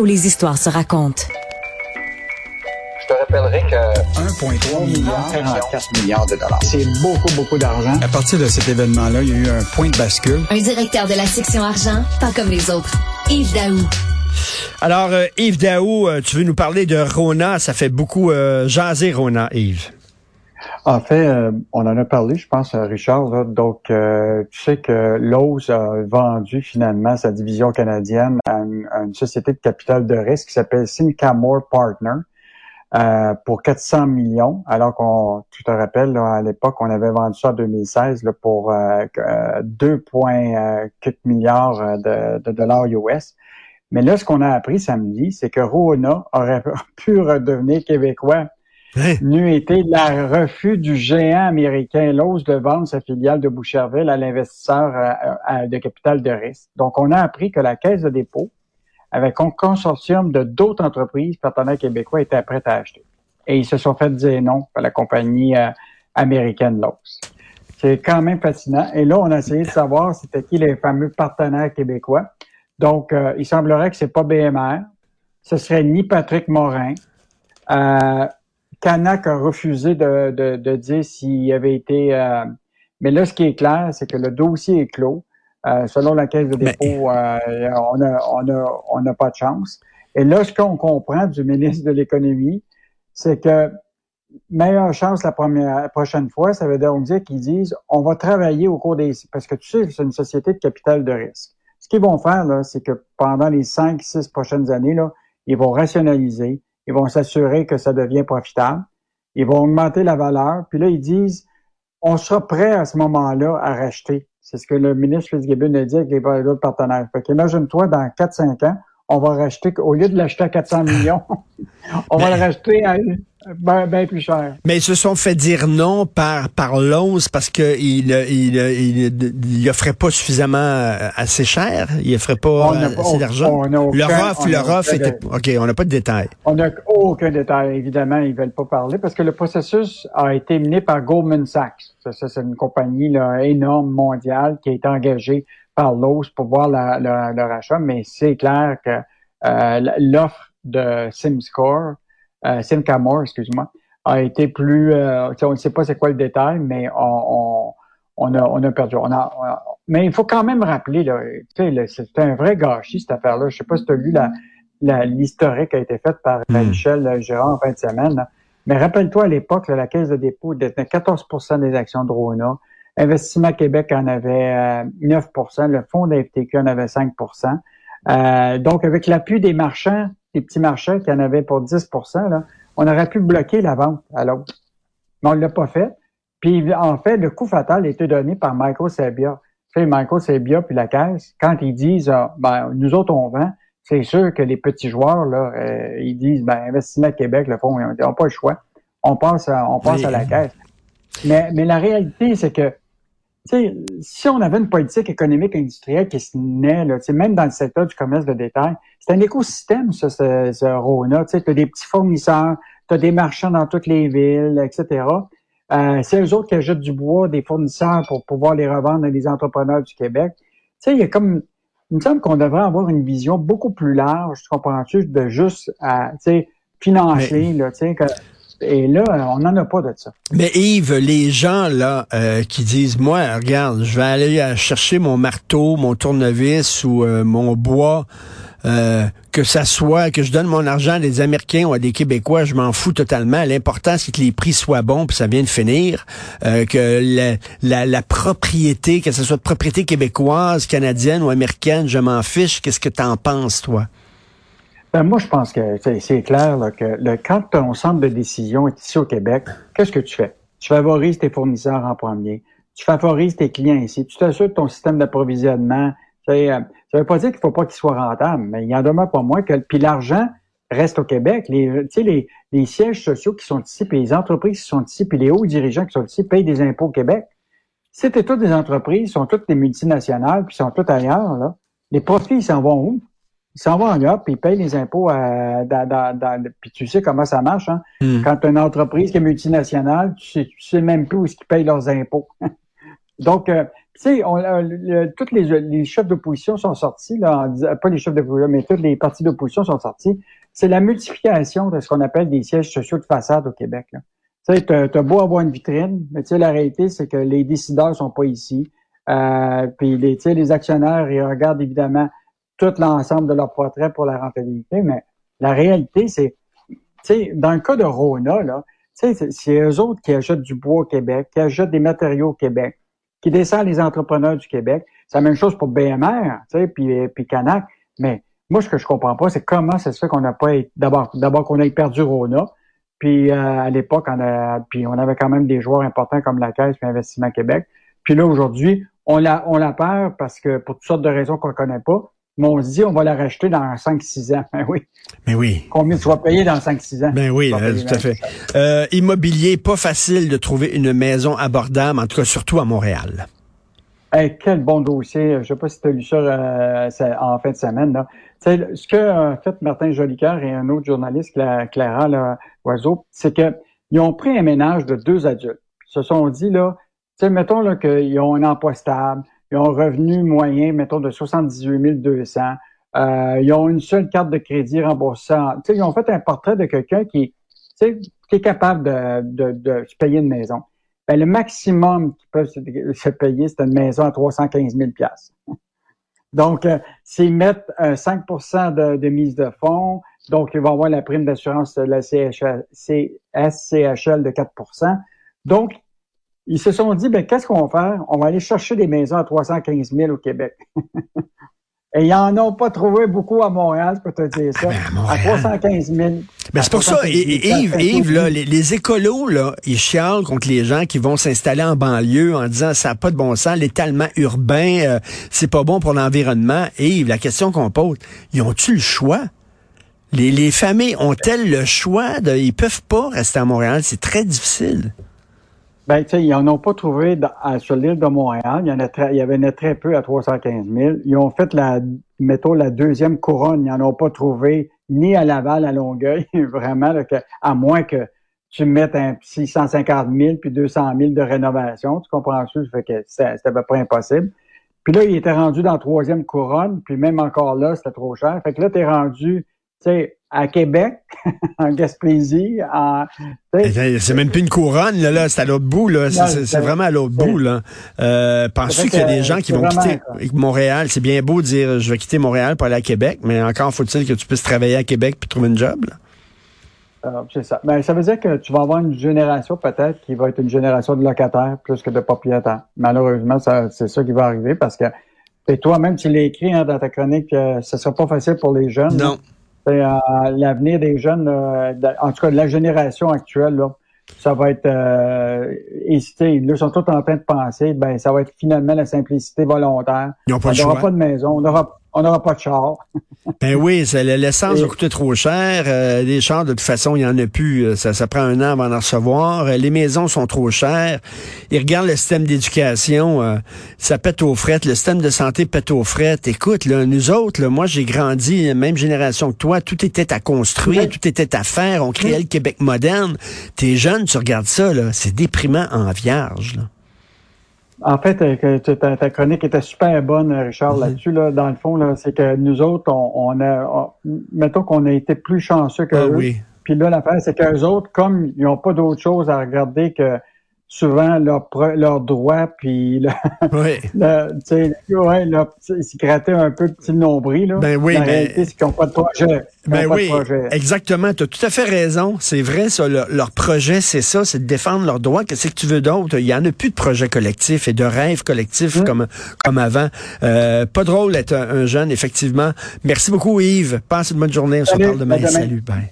où les histoires se racontent. Je te rappellerai que 1,3 milliard, 44 milliards de dollars. C'est beaucoup, beaucoup d'argent. À partir de cet événement-là, il y a eu un point de bascule. Un directeur de la section argent, pas comme les autres. Yves Daou. Alors, euh, Yves Daou, euh, tu veux nous parler de Rona? Ça fait beaucoup euh, jaser Rona, Yves. En fait, euh, on en a parlé, je pense, Richard. Là. Donc, euh, tu sais que Lowe's a vendu finalement sa division canadienne à une, société de capital de risque qui s'appelle Sycamore Partner euh, pour 400 millions, alors qu'on, tu te rappelles, là, à l'époque, on avait vendu ça en 2016 là, pour euh, 2,4 milliards euh, de, de dollars US. Mais là, ce qu'on a appris samedi, c'est que Rona aurait pu redevenir québécois Hein? n'eût été le refus du géant américain Lowe's de vendre sa filiale de Boucherville à l'investisseur euh, euh, de capital de risque. Donc, on a appris que la Caisse de dépôt, avec un consortium de d'autres entreprises partenaires québécois, était prête à acheter. Et ils se sont fait dire non par la compagnie euh, américaine Lowe's. C'est quand même fascinant. Et là, on a essayé de savoir c'était qui les fameux partenaires québécois. Donc, il semblerait que c'est pas BMR, ce serait ni Patrick Morin. Canac a refusé de, de, de dire s'il avait été... euh, mais là, ce qui est clair, c'est que le dossier est clos. Euh, selon la Caisse de Mais- dépôt, euh, on n'a on a, on a pas de chance. Et là, ce qu'on comprend du ministre de l'Économie, c'est que meilleure chance la première la prochaine fois, ça veut donc dire qu'ils disent on va travailler au cours des parce que tu sais, c'est une société de capital de risque. Ce qu'ils vont faire, là, c'est que pendant les cinq, six prochaines années, là, ils vont rationaliser, ils vont s'assurer que ça devient profitable, ils vont augmenter la valeur, puis là, ils disent on sera prêt à ce moment-là à racheter. C'est ce que le ministre Fitzgibbon a dit avec les autres partenaires. Fait qu'imagine-toi, dans 4-5 ans, on va racheter, au lieu de l'acheter à 400 millions, on va le racheter à bien ben plus cher. Mais ils se sont fait dire non par par Lowe's parce que il il, il, il offrait pas suffisamment euh, assez cher, il offrait pas On euh, assez d'argent. on n'a aucun- Le ROF, on le n'a ROF aucun était OK, on n'a pas de détails. On n'a aucun détail, évidemment, ils veulent pas parler parce que le processus a été mené par Goldman Sachs. Ça, ça, c'est une compagnie là, énorme mondiale qui a été engagée par Lowe's pour voir la, la- leur achat, mais c'est clair que euh, l'offre de SimScore, euh, SimCamore, excuse-moi, a été plus, euh, on ne sait pas c'est quoi le détail, mais on, on, on a, on a perdu. On a, on a- mais il faut quand même rappeler, là, c'est un vrai gâchis cette affaire-là. Je sais pas si tu as lu la, la- l'historique a été faite par Hmm. Michel Gérard en fin de semaine. là. Mais rappelle-toi, à l'époque, la Caisse de dépôt détenait 14% des actions de Rona. Investissement Québec en avait euh, 9% le Fonds d'FTQ en avait 5% Euh, Donc, avec l'appui des marchands, des petits marchands qui en avaient pour 10 là, on aurait pu bloquer la vente à l'autre. Mais on ne l'a pas fait. Puis, en fait, le coup fatal a été donné par Michael Sabia. Tu sais, Michael Sabia puis la Caisse, quand ils disent, ah, ben, nous autres, on vend, c'est sûr que les petits joueurs, là, euh, ils disent, ben, Investissement Québec, le fond, ils n'ont pas le choix. On passe à, on passe Oui. à la caisse. Mais, mais la réalité, c'est que, sais, si on avait une politique économique industrielle qui se naît, là, tu sais, même dans le secteur du commerce de détail, c'est un écosystème, ça, ce, ce Rona. Tu as des petits fournisseurs, tu as des marchands dans toutes les villes, etc. Euh, c'est eux autres qui achètent du bois, des fournisseurs pour pouvoir les revendre à des entrepreneurs du Québec. Tu sais, il y a comme, il me semble qu'on devrait avoir une vision beaucoup plus large, tu comprends-tu, de juste, à, tu sais, financer, là, tu sais, que- et là, on n'en a pas de ça. Mais Yves, les gens là euh, qui disent moi, regarde, je vais aller euh, chercher mon marteau, mon tournevis ou euh, mon bois, euh, que ça soit que je donne mon argent à des Américains ou à des Québécois, je m'en fous totalement. L'important c'est que les prix soient bons, puis ça vient de finir, euh, que la, la, la propriété, que ce soit de propriété québécoise, canadienne ou américaine, je m'en fiche. Qu'est-ce que t'en penses toi Ben, moi, je pense que c'est- clair là, que le, quand ton centre de décision est ici au Québec, qu'est-ce que tu fais? Tu favorises tes fournisseurs en premier. Tu favorises tes clients ici. Tu t'assures que ton système d'approvisionnement, euh, ça veut pas dire qu'il faut pas qu'il soit rentable, mais il y en demeure pas moins que puis l'argent reste au Québec. Les, les, les sièges sociaux qui sont ici, puis les entreprises qui sont ici, puis les hauts dirigeants qui sont ici payent des impôts au Québec. C'était toutes des entreprises, sont toutes des multinationales, puis sont toutes ailleurs, là, les profits, ils s'en vont où? Ils s'en vont en Europe, puis ils payent les impôts à, dans, dans, dans- puis tu sais comment ça marche, hein? Hmm. Quand tu as une entreprise qui est multinationale, tu sais, tu sais même plus où est-ce qu'ils payent leurs impôts. Donc, euh, sais, tous les, chefs d'opposition sont sortis, là, pas les chefs d'opposition, mais tous les partis d'opposition sont sortis. C'est la multiplication de ce qu'on appelle des sièges sociaux de façade au Québec. Tu sais, t'as beau avoir une vitrine, mais tu sais, la réalité, c'est que les décideurs sont pas ici. Euh, puis les, les actionnaires, ils regardent évidemment tout l'ensemble de leur portrait pour la rentabilité, mais la réalité, c'est, tu sais, dans le cas de Rona, là, tu sais, c'est eux autres qui achètent du bois au Québec, qui achètent des matériaux au Québec, qui descendent les entrepreneurs du Québec. C'est la même chose pour BMR, tu sais, puis, puis Canac. Mais moi, ce que je comprends pas, c'est comment ça se fait qu'on n'a pas d'abord, d'abord qu'on ait perdu Rona, puis euh, à l'époque, on a, puis on avait quand même des joueurs importants comme la Caisse et Investissement Québec. Puis là, aujourd'hui, on la, on la perd parce que pour toutes sortes de raisons qu'on connaît pas. Mais on se dit, on va la racheter dans 5-6 ans. Ben oui. Mais oui. Combien tu vas payer dans 5-6 ans? Ben oui, euh, tout à fait. Euh, immobilier, pas facile de trouver une maison abordable, en tout cas surtout à Montréal. quel bon dossier. Je sais pas si tu as lu ça euh, en fin de semaine. Là. ce que a fait Martin Jolicoeur et un autre journaliste, Clara Oiseau, c'est qu'ils ont pris un ménage de deux adultes. Ils se sont dit, là, mettons là, qu'ils ont un emploi stable, ils ont un revenu moyen, mettons, de 78 200. Euh, ils ont une seule carte de crédit remboursante. Tu sais, ils ont fait un portrait de quelqu'un qui, qui est capable de, de, se payer une maison. Ben, le maximum qu'ils peuvent se, payer, c'est une maison à 315 000 Donc, euh, s'ils mettent 5 de, de, mise de fonds, donc ils vont avoir la prime d'assurance de la CHL, SCHL de 4% Donc, ils se sont dit, ben, qu'est-ce qu'on va faire? On va aller chercher des maisons à 315 000 au Québec. Et ils n'en ont pas trouvé beaucoup à Montréal, je peux te dire ça. Ah ben, à, 315 000. Ben, c'est pour ça, Yves, Yves là, les, écolos, là, ils chialent contre les gens qui vont s'installer en banlieue en disant ça n'a pas de bon sens, l'étalement urbain, euh, c'est pas bon pour l'environnement. Yves, la question qu'on pose, ils ont-tu le choix? Les, les familles ont-elles le choix? De, ils peuvent pas rester à Montréal, c'est très difficile. Ben, tu sais, ils n'en ont pas trouvé sur l'île de Montréal. Il y, en a il y avait très peu à 315 000. Ils ont fait la, mettons, la deuxième couronne. Ils n'en ont pas trouvé ni à Laval, à Longueuil, vraiment, à moins que tu mettes un 650 000 puis 200 000 de rénovation. Tu comprends ça? Ça fait que c'était à peu près impossible. Puis là, il était rendu dans la troisième couronne, puis même encore là, c'était trop cher. Fait que là, tu es rendu, tu sais, à Québec, en Gaspésie. En, c'est même plus une couronne, là, là c'est à l'autre bout, là. C'est vraiment à l'autre bout, là. Euh, Penses-tu qu'il y a des gens qui vont quitter Montréal? C'est bien beau de dire je vais quitter Montréal pour aller à Québec, mais encore faut-il que tu puisses travailler à Québec puis trouver une job, là? Euh, c'est ça. Ben, ça veut dire que tu vas avoir une génération peut-être qui va être une génération de locataires plus que de propriétaires. Malheureusement, c'est ça qui va arriver parce que et toi-même, tu l'as écrit hein, dans ta chronique, que ce sera pas facile pour les jeunes. Non. Euh, l'avenir des jeunes, en tout cas de la génération actuelle, là, ça va être euh, hésité. Ils sont tous en train de penser, ben ça va être finalement la simplicité volontaire. Ils n'ont pas on n'aura pas de maison, on n'aura on n'aura pas de char. ben oui, l'essence va coûter trop cher. Euh, les chars, de toute façon, il n'y en a plus. Euh, ça, ça prend un an avant d'en recevoir. Euh, les maisons sont trop chères. Ils regardent le système d'éducation, ça pète aux frettes. Le système de santé pète aux frettes. Écoute, là, nous autres, là, moi, j'ai grandi, même génération que toi, tout était à construire, tout était à faire. On créait le Québec moderne. T'es jeune, tu regardes ça, là, c'est déprimant en vierge. Là. En fait, euh, ta, chronique était super bonne, Richard, mhm. là-dessus. Là, dans le fond, là, c'est que nous autres, on, a, mettons qu'on a été plus chanceux que ah eux. Oui. Puis là, l'affaire, c'est qu'eux autres, comme ils n'ont pas d'autre chose à regarder que souvent leurs leur droits, puis le, oui. le, ouais, leur, ils grattaient un peu le petit nombril. Là. Ben oui, La mais... réalité, c'est qu'ils n'ont pas de projet. Ben oui, exactement. Tu as tout à fait raison. C'est vrai, ça. leur projet, c'est ça, c'est de défendre leurs droits. Qu'est-ce que tu veux d'autre? Il y en a plus de projets collectifs et de rêves collectifs hum. comme, comme avant. Euh, pas drôle d'être un, jeune, effectivement. Merci beaucoup, Yves. Passe une bonne journée. On se parle demain. Salut. Bye.